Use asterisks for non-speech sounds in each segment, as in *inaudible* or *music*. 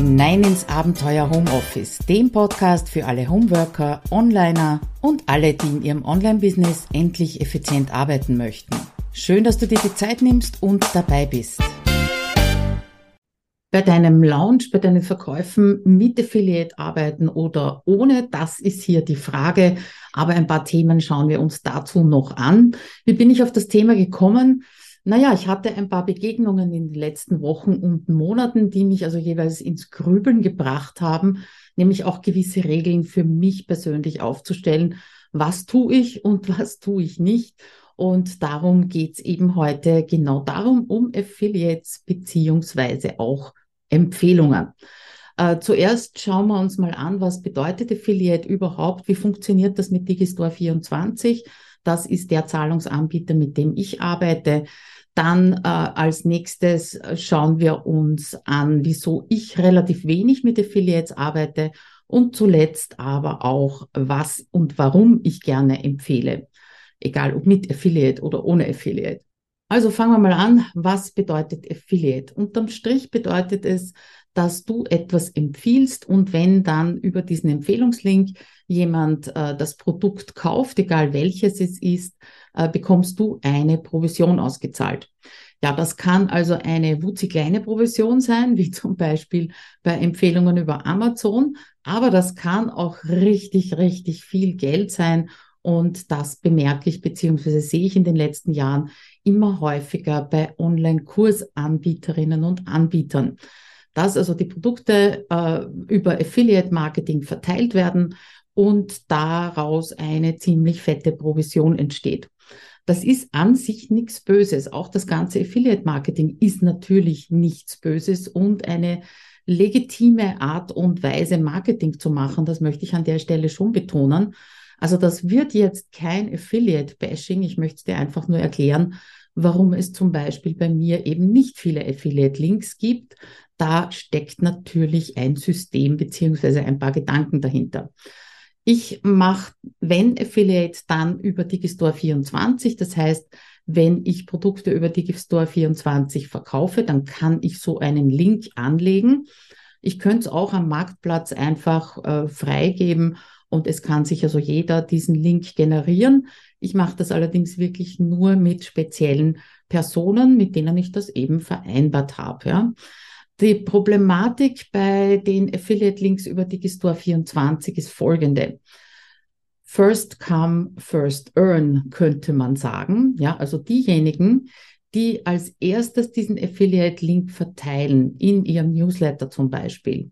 hinein ins Abenteuer Homeoffice, dem Podcast für alle Homeworker, Onliner und alle, die in ihrem Online-Business endlich effizient arbeiten möchten. Schön, dass du dir die Zeit nimmst und dabei bist. Bei deinem Launch, bei deinen Verkäufen mit Affiliate arbeiten oder ohne, das ist hier die Frage. Aber ein paar Themen schauen wir uns dazu noch an. Wie bin ich auf das Thema gekommen? Naja, ich hatte ein paar Begegnungen in den letzten Wochen und Monaten, die mich also jeweils ins Grübeln gebracht haben, nämlich auch gewisse Regeln für mich persönlich aufzustellen. Was tue ich und was tue ich nicht? Und darum geht's eben heute genau darum, um Affiliates beziehungsweise auch Empfehlungen. Äh, zuerst schauen wir uns mal an, was bedeutet Affiliate überhaupt? Wie funktioniert das mit Digistore 24? Das ist der Zahlungsanbieter, mit dem ich arbeite. Dann äh, als nächstes schauen wir uns an, wieso ich relativ wenig mit Affiliates arbeite und zuletzt aber auch, was und warum ich gerne empfehle, egal ob mit Affiliate oder ohne Affiliate. Also fangen wir mal an, was bedeutet Affiliate? Unterm Strich bedeutet es, dass du etwas empfiehlst und wenn dann über diesen Empfehlungslink jemand äh, das Produkt kauft, egal welches es ist, äh, bekommst du eine Provision ausgezahlt. Ja, das kann also eine wutzig kleine Provision sein, *laughs* wie zum Beispiel bei Empfehlungen über Amazon, aber das kann auch richtig, richtig viel Geld sein und das bemerke ich beziehungsweise sehe ich in den letzten Jahren immer häufiger bei Online-Kursanbieterinnen und Anbietern dass also die Produkte äh, über Affiliate-Marketing verteilt werden und daraus eine ziemlich fette Provision entsteht. Das ist an sich nichts Böses. Auch das ganze Affiliate-Marketing ist natürlich nichts Böses und eine legitime Art und Weise, Marketing zu machen. Das möchte ich an der Stelle schon betonen. Also das wird jetzt kein Affiliate-Bashing. Ich möchte es dir einfach nur erklären, warum es zum Beispiel bei mir eben nicht viele Affiliate-Links gibt, da steckt natürlich ein System beziehungsweise ein paar Gedanken dahinter. Ich mache, wenn Affiliate, dann über Digistore 24. Das heißt, wenn ich Produkte über Digistore 24 verkaufe, dann kann ich so einen Link anlegen. Ich könnte es auch am Marktplatz einfach äh, freigeben und es kann sich also jeder diesen Link generieren. Ich mache das allerdings wirklich nur mit speziellen Personen, mit denen ich das eben vereinbart habe. Ja. Die Problematik bei den Affiliate-Links über Digistore 24 ist folgende. First come, first earn, könnte man sagen. Ja, also diejenigen, die als erstes diesen Affiliate-Link verteilen, in ihrem Newsletter zum Beispiel.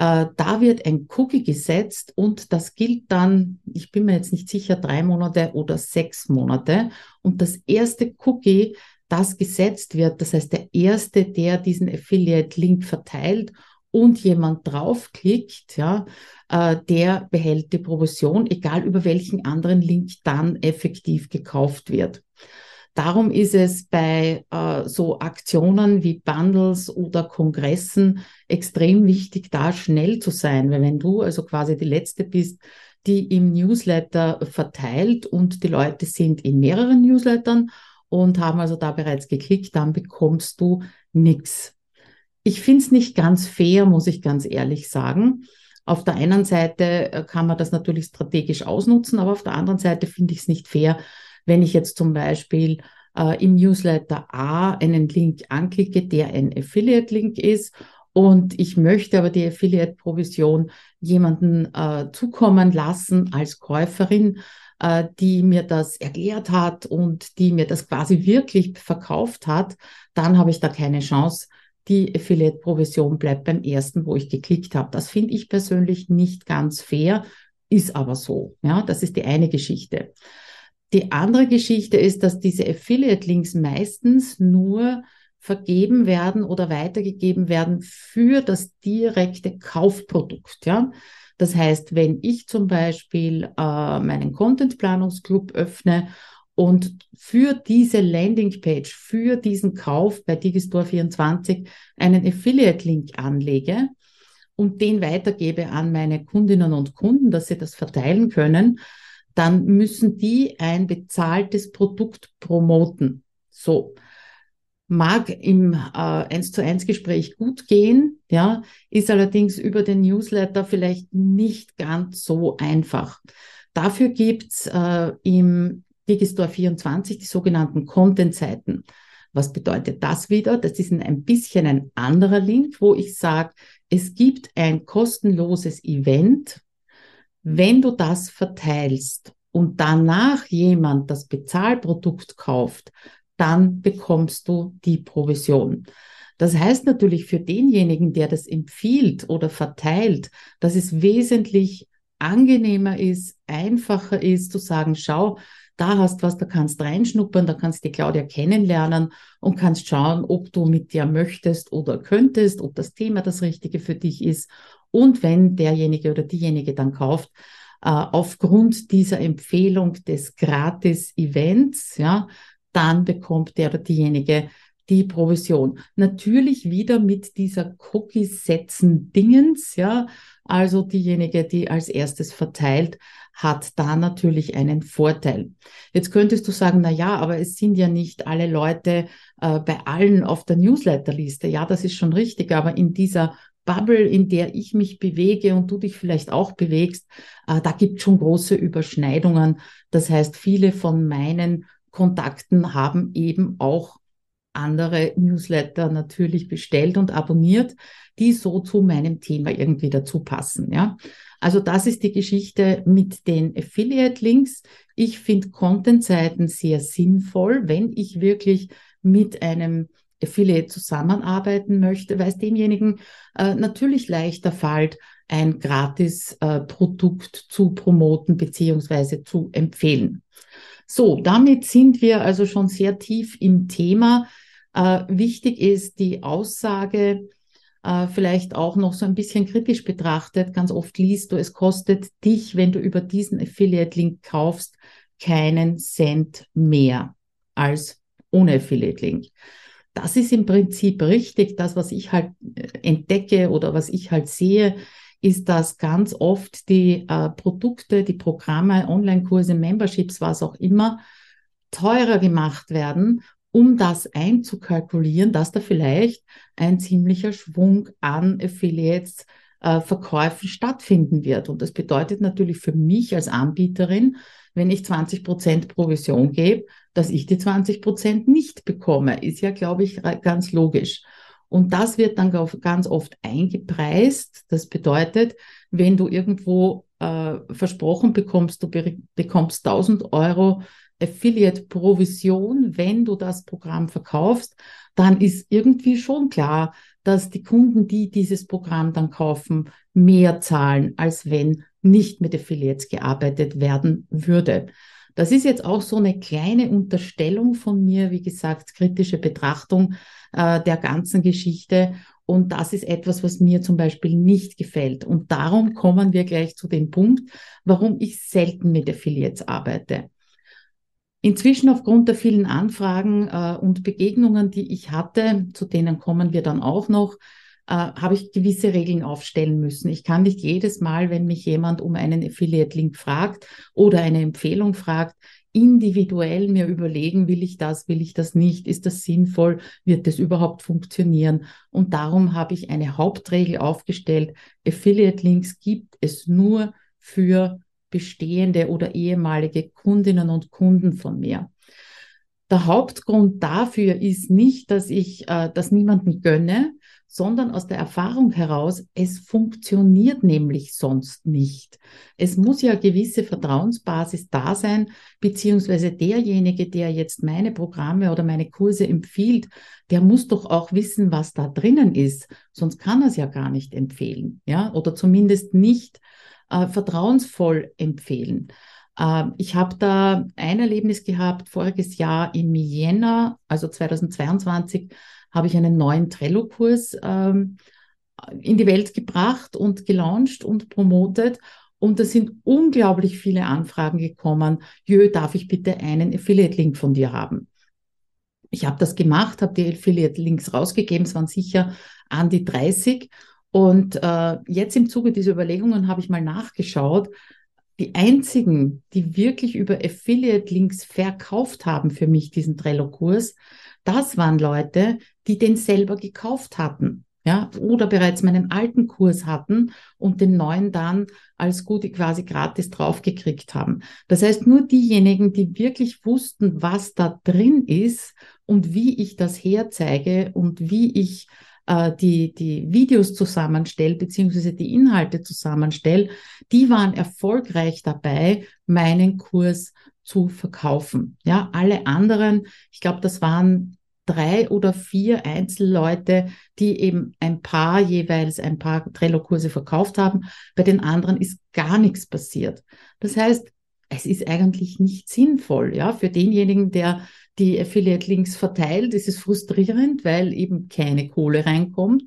Äh, da wird ein Cookie gesetzt und das gilt dann, ich bin mir jetzt nicht sicher, drei Monate oder sechs Monate. Und das erste Cookie das gesetzt wird, das heißt der Erste, der diesen Affiliate-Link verteilt und jemand draufklickt, ja, äh, der behält die Provision, egal über welchen anderen Link dann effektiv gekauft wird. Darum ist es bei äh, so Aktionen wie Bundles oder Kongressen extrem wichtig, da schnell zu sein, weil wenn du also quasi die Letzte bist, die im Newsletter verteilt und die Leute sind in mehreren Newslettern und haben also da bereits geklickt, dann bekommst du nichts. Ich finde es nicht ganz fair, muss ich ganz ehrlich sagen. Auf der einen Seite äh, kann man das natürlich strategisch ausnutzen, aber auf der anderen Seite finde ich es nicht fair, wenn ich jetzt zum Beispiel äh, im Newsletter A einen Link anklicke, der ein Affiliate-Link ist und ich möchte aber die Affiliate-Provision jemanden äh, zukommen lassen als Käuferin, äh, die mir das erklärt hat und die mir das quasi wirklich verkauft hat, dann habe ich da keine Chance. Die Affiliate-Provision bleibt beim ersten, wo ich geklickt habe. Das finde ich persönlich nicht ganz fair, ist aber so. Ja, das ist die eine Geschichte. Die andere Geschichte ist, dass diese Affiliate-Links meistens nur vergeben werden oder weitergegeben werden für das direkte Kaufprodukt. Ja, das heißt, wenn ich zum Beispiel äh, meinen Content-Planungsclub öffne und für diese Landingpage, für diesen Kauf bei Digistore 24 einen Affiliate-Link anlege und den weitergebe an meine Kundinnen und Kunden, dass sie das verteilen können, dann müssen die ein bezahltes Produkt promoten. So. mag im äh, 1 zu 1 Gespräch gut gehen, ja, ist allerdings über den Newsletter vielleicht nicht ganz so einfach. Dafür gibt's äh, im Digistore 24 die sogenannten Content-Seiten. Was bedeutet das wieder? Das ist ein bisschen ein anderer Link, wo ich sage, es gibt ein kostenloses Event. Wenn du das verteilst und danach jemand das Bezahlprodukt kauft, dann bekommst du die Provision. Das heißt natürlich für denjenigen, der das empfiehlt oder verteilt, dass es wesentlich angenehmer ist, einfacher ist zu sagen, schau, da hast was, da kannst reinschnuppern, da kannst die Claudia kennenlernen und kannst schauen, ob du mit dir möchtest oder könntest, ob das Thema das Richtige für dich ist. Und wenn derjenige oder diejenige dann kauft, äh, aufgrund dieser Empfehlung des Gratis-Events, ja, dann bekommt der oder diejenige die Provision. Natürlich wieder mit dieser Cookie-Setzen-Dingens, ja, also diejenige, die als erstes verteilt, hat da natürlich einen Vorteil. Jetzt könntest du sagen, na ja, aber es sind ja nicht alle Leute äh, bei allen auf der Newsletterliste. Ja, das ist schon richtig, aber in dieser Bubble, in der ich mich bewege und du dich vielleicht auch bewegst, äh, da gibt schon große Überschneidungen. Das heißt, viele von meinen Kontakten haben eben auch andere Newsletter natürlich bestellt und abonniert, die so zu meinem Thema irgendwie dazu passen. Ja, also das ist die Geschichte mit den Affiliate-Links. Ich finde Content-Seiten sehr sinnvoll, wenn ich wirklich mit einem Affiliate zusammenarbeiten möchte, weil es demjenigen äh, natürlich leichter fällt, ein gratis äh, Produkt zu promoten beziehungsweise zu empfehlen. So, damit sind wir also schon sehr tief im Thema. Äh, wichtig ist die Aussage, äh, vielleicht auch noch so ein bisschen kritisch betrachtet. Ganz oft liest du, es kostet dich, wenn du über diesen Affiliate-Link kaufst, keinen Cent mehr als ohne Affiliate-Link. Das ist im Prinzip richtig. Das, was ich halt äh, entdecke oder was ich halt sehe, ist, dass ganz oft die äh, Produkte, die Programme, Online-Kurse, Memberships, was auch immer, teurer gemacht werden, um das einzukalkulieren, dass da vielleicht ein ziemlicher Schwung an Affiliates äh, Verkäufen stattfinden wird. Und das bedeutet natürlich für mich als Anbieterin, wenn ich 20 Prozent Provision gebe, dass ich die 20 Prozent nicht bekomme. Ist ja, glaube ich, ganz logisch. Und das wird dann ganz oft eingepreist. Das bedeutet, wenn du irgendwo äh, versprochen bekommst, du be bekommst 1000 Euro Affiliate-Provision, wenn du das Programm verkaufst, dann ist irgendwie schon klar, dass die Kunden, die dieses Programm dann kaufen, mehr zahlen, als wenn nicht mit Affiliates gearbeitet werden würde. Das ist jetzt auch so eine kleine Unterstellung von mir, wie gesagt, kritische Betrachtung äh, der ganzen Geschichte. Und das ist etwas, was mir zum Beispiel nicht gefällt. Und darum kommen wir gleich zu dem Punkt, warum ich selten mit Affiliates arbeite. Inzwischen aufgrund der vielen Anfragen äh, und Begegnungen, die ich hatte, zu denen kommen wir dann auch noch, äh, habe ich gewisse Regeln aufstellen müssen. Ich kann nicht jedes Mal, wenn mich jemand um einen Affiliate-Link fragt oder eine Empfehlung fragt, individuell mir überlegen, will ich das, will ich das nicht, ist das sinnvoll, wird das überhaupt funktionieren? Und darum habe ich eine Hauptregel aufgestellt. Affiliate-Links gibt es nur für bestehende oder ehemalige Kundinnen und Kunden von mir. Der Hauptgrund dafür ist nicht, dass ich äh, das niemandem gönne, sondern aus der Erfahrung heraus, es funktioniert nämlich sonst nicht. Es muss ja gewisse Vertrauensbasis da sein, beziehungsweise derjenige, der jetzt meine Programme oder meine Kurse empfiehlt, der muss doch auch wissen, was da drinnen ist, sonst kann er es ja gar nicht empfehlen, ja, oder zumindest nicht äh, vertrauensvoll empfehlen. Äh, ich habe da ein Erlebnis gehabt, voriges Jahr im Jänner, also 2022, habe ich einen neuen Trello-Kurs ähm, in die Welt gebracht und gelauncht und promotet. Und da sind unglaublich viele Anfragen gekommen. Jö, darf ich bitte einen Affiliate-Link von dir haben? Ich habe das gemacht, habe die Affiliate-Links rausgegeben. Es waren sicher an die 30. Und äh, jetzt im Zuge dieser Überlegungen habe ich mal nachgeschaut. die einzigen, die wirklich über Affiliate-Links verkauft haben für mich diesen Trello-Kurs, das waren Leute, die den selber gekauft hatten. Ja, oder bereits meinen alten Kurs hatten und den neuen dann als Gute quasi gratis draufgekriegt haben. Das heißt, nur diejenigen, die wirklich wussten, was da drin ist und wie ich das herzeige und wie ich äh, die, die Videos zusammenstelle, beziehungsweise die Inhalte zusammenstelle, die waren erfolgreich dabei, meinen Kurs zu verkaufen. Ja, alle anderen, ich glaube, das waren drei oder vier Einzelleute, die eben ein paar jeweils ein paar Trello-Kurse verkauft haben. Bei den anderen ist gar nichts passiert. Das heißt, es ist eigentlich nicht sinnvoll, ja, für denjenigen, der die Affiliate-Links verteilt. ist Es frustrierend, weil eben keine Kohle reinkommt.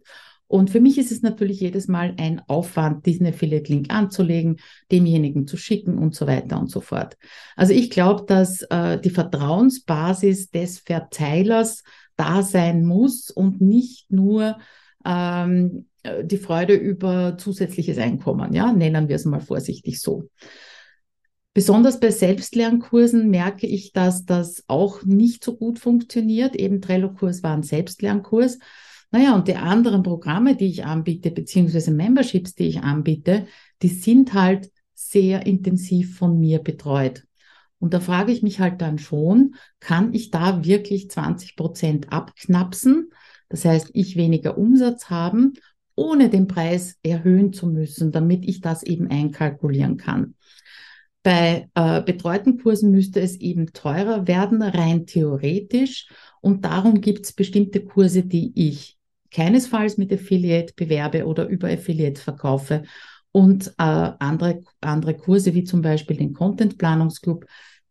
Und für mich ist es natürlich jedes Mal ein Aufwand, diesen Affiliate-Link anzulegen, demjenigen zu schicken und so weiter und so fort. Also ich glaube, dass äh, die Vertrauensbasis des Verteilers da sein muss und nicht nur ähm, die Freude über zusätzliches Einkommen. Ja, nennen wir es mal vorsichtig so. Besonders bei Selbstlernkursen merke ich, dass das auch nicht so gut funktioniert. Eben Trello-Kurs war ein Selbstlernkurs. Naja, und die anderen Programme, die ich anbiete, beziehungsweise Memberships, die ich anbiete, die sind halt sehr intensiv von mir betreut. Und da frage ich mich halt dann schon, kann ich da wirklich 20 Prozent abknapsen? Das heißt, ich weniger Umsatz haben, ohne den Preis erhöhen zu müssen, damit ich das eben einkalkulieren kann. Bei äh, betreuten Kursen müsste es eben teurer werden, rein theoretisch. Und darum gibt es bestimmte Kurse, die ich keinesfalls mit Affiliate bewerbe oder über Affiliate verkaufe. Und äh, andere, andere Kurse, wie zum Beispiel den Content Planungsclub,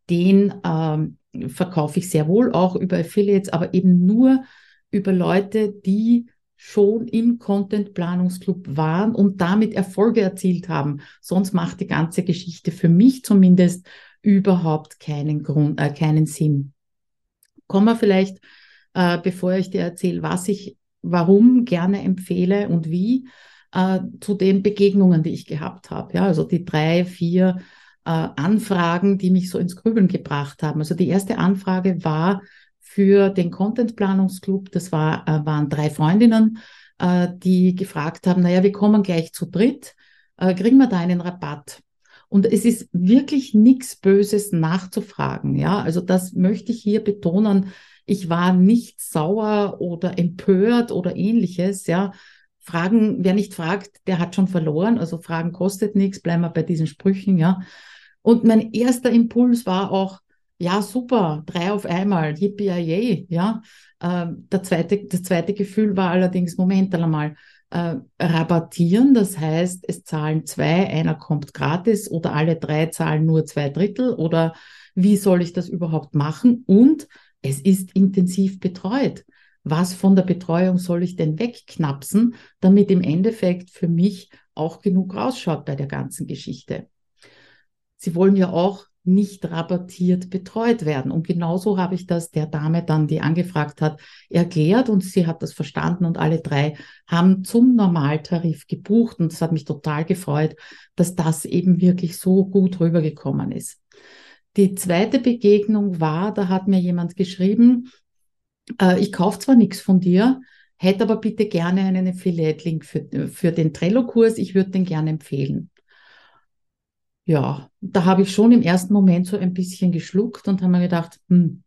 den ähm, verkaufe ich sehr wohl auch über Affiliates, aber eben nur über Leute, die schon im Content Planungsclub waren und damit Erfolge erzielt haben. Sonst macht die ganze Geschichte für mich zumindest überhaupt keinen Grund, äh, keinen Sinn. Kommen wir vielleicht, äh, bevor ich dir erzähle, was ich, warum gerne empfehle und wie, äh, zu den Begegnungen, die ich gehabt habe. Ja, also die drei, vier äh, Anfragen, die mich so ins Grübeln gebracht haben. Also die erste Anfrage war, für den Content Planungsclub. Das war, äh, waren drei Freundinnen, äh, die gefragt haben, naja, wir kommen gleich zu dritt, äh, kriegen wir da einen Rabatt? Und es ist wirklich nichts Böses nachzufragen. Ja, also das möchte ich hier betonen. Ich war nicht sauer oder empört oder ähnliches. Ja, Fragen, wer nicht fragt, der hat schon verloren. Also Fragen kostet nichts. Bleiben wir bei diesen Sprüchen. Ja. Und mein erster Impuls war auch, ja, super, drei auf einmal, yippie ja. Ähm, der zweite, das zweite Gefühl war allerdings, Moment einmal, äh, rabattieren, das heißt, es zahlen zwei, einer kommt gratis oder alle drei zahlen nur zwei Drittel oder wie soll ich das überhaupt machen? Und es ist intensiv betreut. Was von der Betreuung soll ich denn wegknapsen, damit im Endeffekt für mich auch genug rausschaut bei der ganzen Geschichte? Sie wollen ja auch nicht rabattiert betreut werden. Und genauso habe ich das der Dame dann, die angefragt hat, erklärt und sie hat das verstanden und alle drei haben zum Normaltarif gebucht und es hat mich total gefreut, dass das eben wirklich so gut rübergekommen ist. Die zweite Begegnung war, da hat mir jemand geschrieben, äh, ich kaufe zwar nichts von dir, hätte aber bitte gerne einen Affiliate-Link für, für den Trello-Kurs, ich würde den gerne empfehlen ja, da habe ich schon im ersten Moment so ein bisschen geschluckt und habe mir gedacht, hm,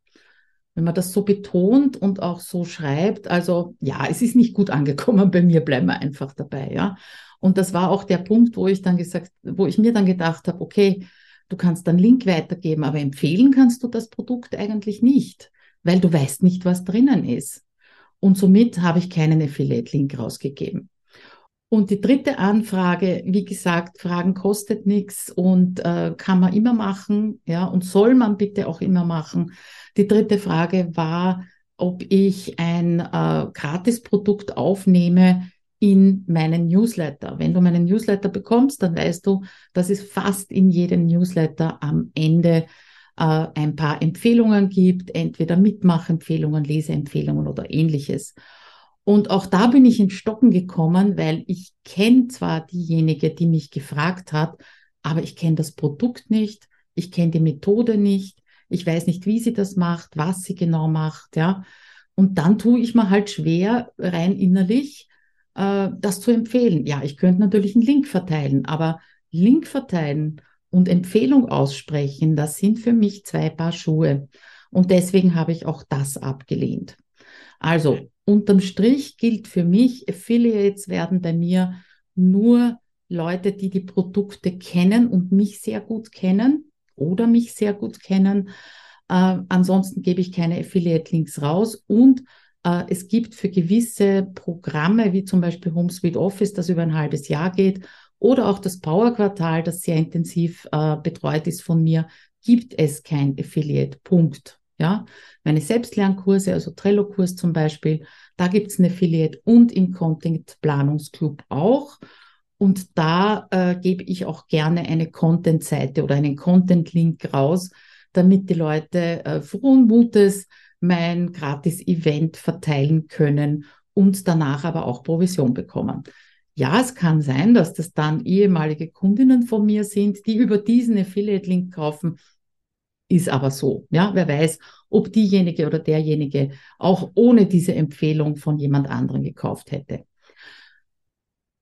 wenn man das so betont und auch so schreibt, also ja, es ist nicht gut angekommen *laughs* bei mir, bleiben wir einfach dabei, ja. Und das war auch der Punkt, wo ich dann gesagt, wo ich mir dann gedacht habe, okay, du kannst dann Link weitergeben, aber empfehlen kannst du das Produkt eigentlich nicht, weil du weißt nicht, was drinnen ist. Und somit habe ich keinen Affiliate-Link rausgegeben. Und die dritte Anfrage, wie gesagt, Fragen kostet nichts und äh, kann man immer machen, ja, und soll man bitte auch immer machen. Die dritte Frage war, ob ich ein äh, Gratisprodukt aufnehme in meinen Newsletter. Wenn du meinen Newsletter bekommst, dann weißt du, dass es fast in jedem Newsletter am Ende äh, ein paar Empfehlungen gibt, entweder Mitmachempfehlungen, Leseempfehlungen oder ähnliches. Und auch da bin ich in Stocken gekommen, weil ich kenne zwar diejenige, die mich gefragt hat, aber ich kenne das Produkt nicht, ich kenne die Methode nicht, ich weiß nicht, wie sie das macht, was sie genau macht, ja. Und dann tue ich mir halt schwer, rein innerlich, äh, das zu empfehlen. Ja, ich könnte natürlich einen Link verteilen, aber Link verteilen und Empfehlung aussprechen, das sind für mich zwei Paar Schuhe. Und deswegen habe ich auch das abgelehnt. Also unterm Strich gilt für mich, Affiliates werden bei mir nur Leute, die die Produkte kennen und mich sehr gut kennen oder mich sehr gut kennen. Äh, ansonsten gebe ich keine Affiliate-Links raus und es gibt für gewisse Programme, wie zum Beispiel Home Suite Office, das über ein halbes Jahr geht, oder auch das Power Quartal, das sehr intensiv äh, betreut ist von mir, gibt es kein Affiliate. Punkt. Ja, meine Selbstlernkurse, also Trello-Kurs zum Beispiel, da gibt es ein Affiliate und im Content Planungsclub auch. Und da äh, gebe ich auch gerne eine Content-Seite oder einen Content-Link raus, damit die Leute äh, frohen Mutes mein Gratis-Event verteilen können und danach aber auch Provision bekommen. Ja, es kann sein, dass das dann ehemalige Kundinnen von mir sind, die über diesen Affiliate-Link kaufen. Ist aber so. Ja, wer weiß, ob diejenige oder derjenige auch ohne diese Empfehlung von jemand anderem gekauft hätte.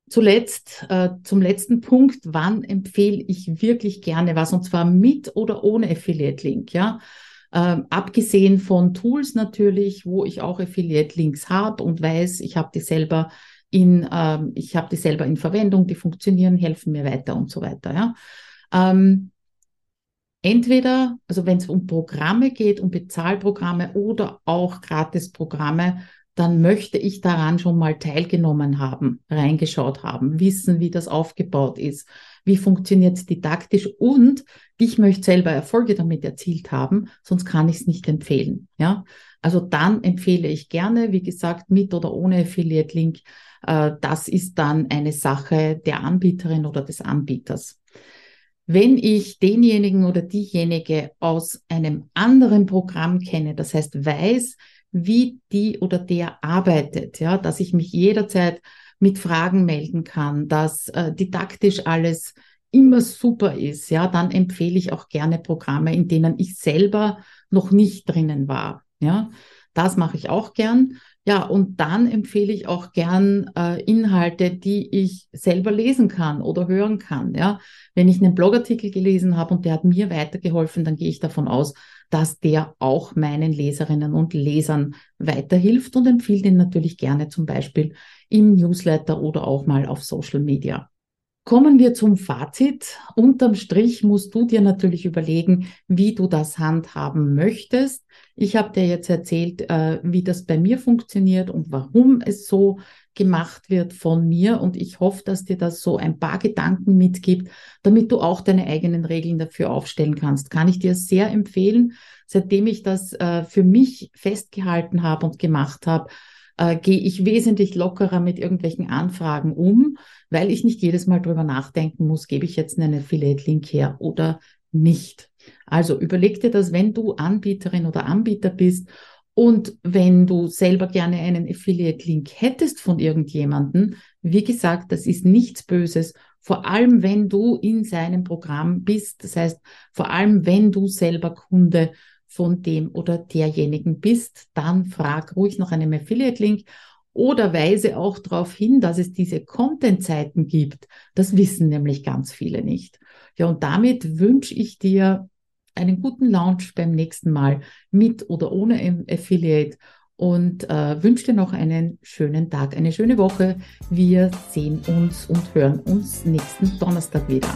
Zuletzt, äh, zum letzten Punkt, wann empfehle ich wirklich gerne was und zwar mit oder ohne Affiliate-Link, ja? Ähm, abgesehen von Tools natürlich, wo ich auch Affiliate-Links habe und weiß, ich habe die selber in, ähm, ich habe die selber in Verwendung, die funktionieren, helfen mir weiter und so weiter. Ja? Ähm, entweder, also wenn es um Programme geht, um Bezahlprogramme oder auch Gratisprogramme, dann möchte ich daran schon mal teilgenommen haben, reingeschaut haben, wissen, wie das aufgebaut ist, wie funktioniert es didaktisch und ich möchte selber Erfolge damit erzielt haben, sonst kann ich es nicht empfehlen. Ja, also dann empfehle ich gerne, wie gesagt, mit oder ohne Affiliate-Link. Äh, das ist dann eine Sache der Anbieterin oder des Anbieters. Wenn ich denjenigen oder diejenige aus einem anderen Programm kenne, das heißt weiß, wie die oder der arbeitet, ja, dass ich mich jederzeit mit Fragen melden kann, dass äh, didaktisch alles immer super ist, ja, dann empfehle ich auch gerne Programme, in denen ich selber noch nicht drinnen war, ja. Das mache ich auch gern. Ja, und dann empfehle ich auch gern äh, Inhalte, die ich selber lesen kann oder hören kann. Ja, wenn ich einen Blogartikel gelesen habe und der hat mir weitergeholfen, dann gehe ich davon aus, dass der auch meinen Leserinnen und Lesern weiterhilft und empfiehlt ihn natürlich gerne zum Beispiel im Newsletter oder auch mal auf Social Media. Kommen wir zum Fazit. Unterm Strich musst du dir natürlich überlegen, wie du das handhaben möchtest. Ich habe dir jetzt erzählt, äh, wie das bei mir funktioniert und warum es so gemacht wird von mir. Und ich hoffe, dass dir das so ein paar Gedanken mitgibt, damit du auch deine eigenen Regeln dafür aufstellen kannst. Kann ich dir sehr empfehlen. Seitdem ich das äh, für mich festgehalten habe und gemacht habe, äh, gehe ich wesentlich lockerer mit irgendwelchen Anfragen um, weil ich nicht jedes Mal drüber nachdenken muss, gebe ich jetzt einen Affiliate-Link her oder nicht. Also überleg dir das, wenn du Anbieterin oder Anbieter bist und wenn du selber gerne einen Affiliate-Link hättest von irgendjemanden, wie gesagt, das ist nichts Böses, vor allem wenn du in seinem Programm bist. Das heißt, vor allem wenn du selber Kunde von dem oder derjenigen bist, dann frag ruhig nach einem Affiliate-Link oder weise auch darauf hin, dass es diese Content-Zeiten gibt. Das wissen nämlich ganz viele nicht. Ja, und damit wünsche ich dir einen guten Launch beim nächsten Mal mit oder ohne Affiliate und äh, wünsche dir noch einen schönen Tag, eine schöne Woche. Wir sehen uns und hören uns nächsten Donnerstag wieder.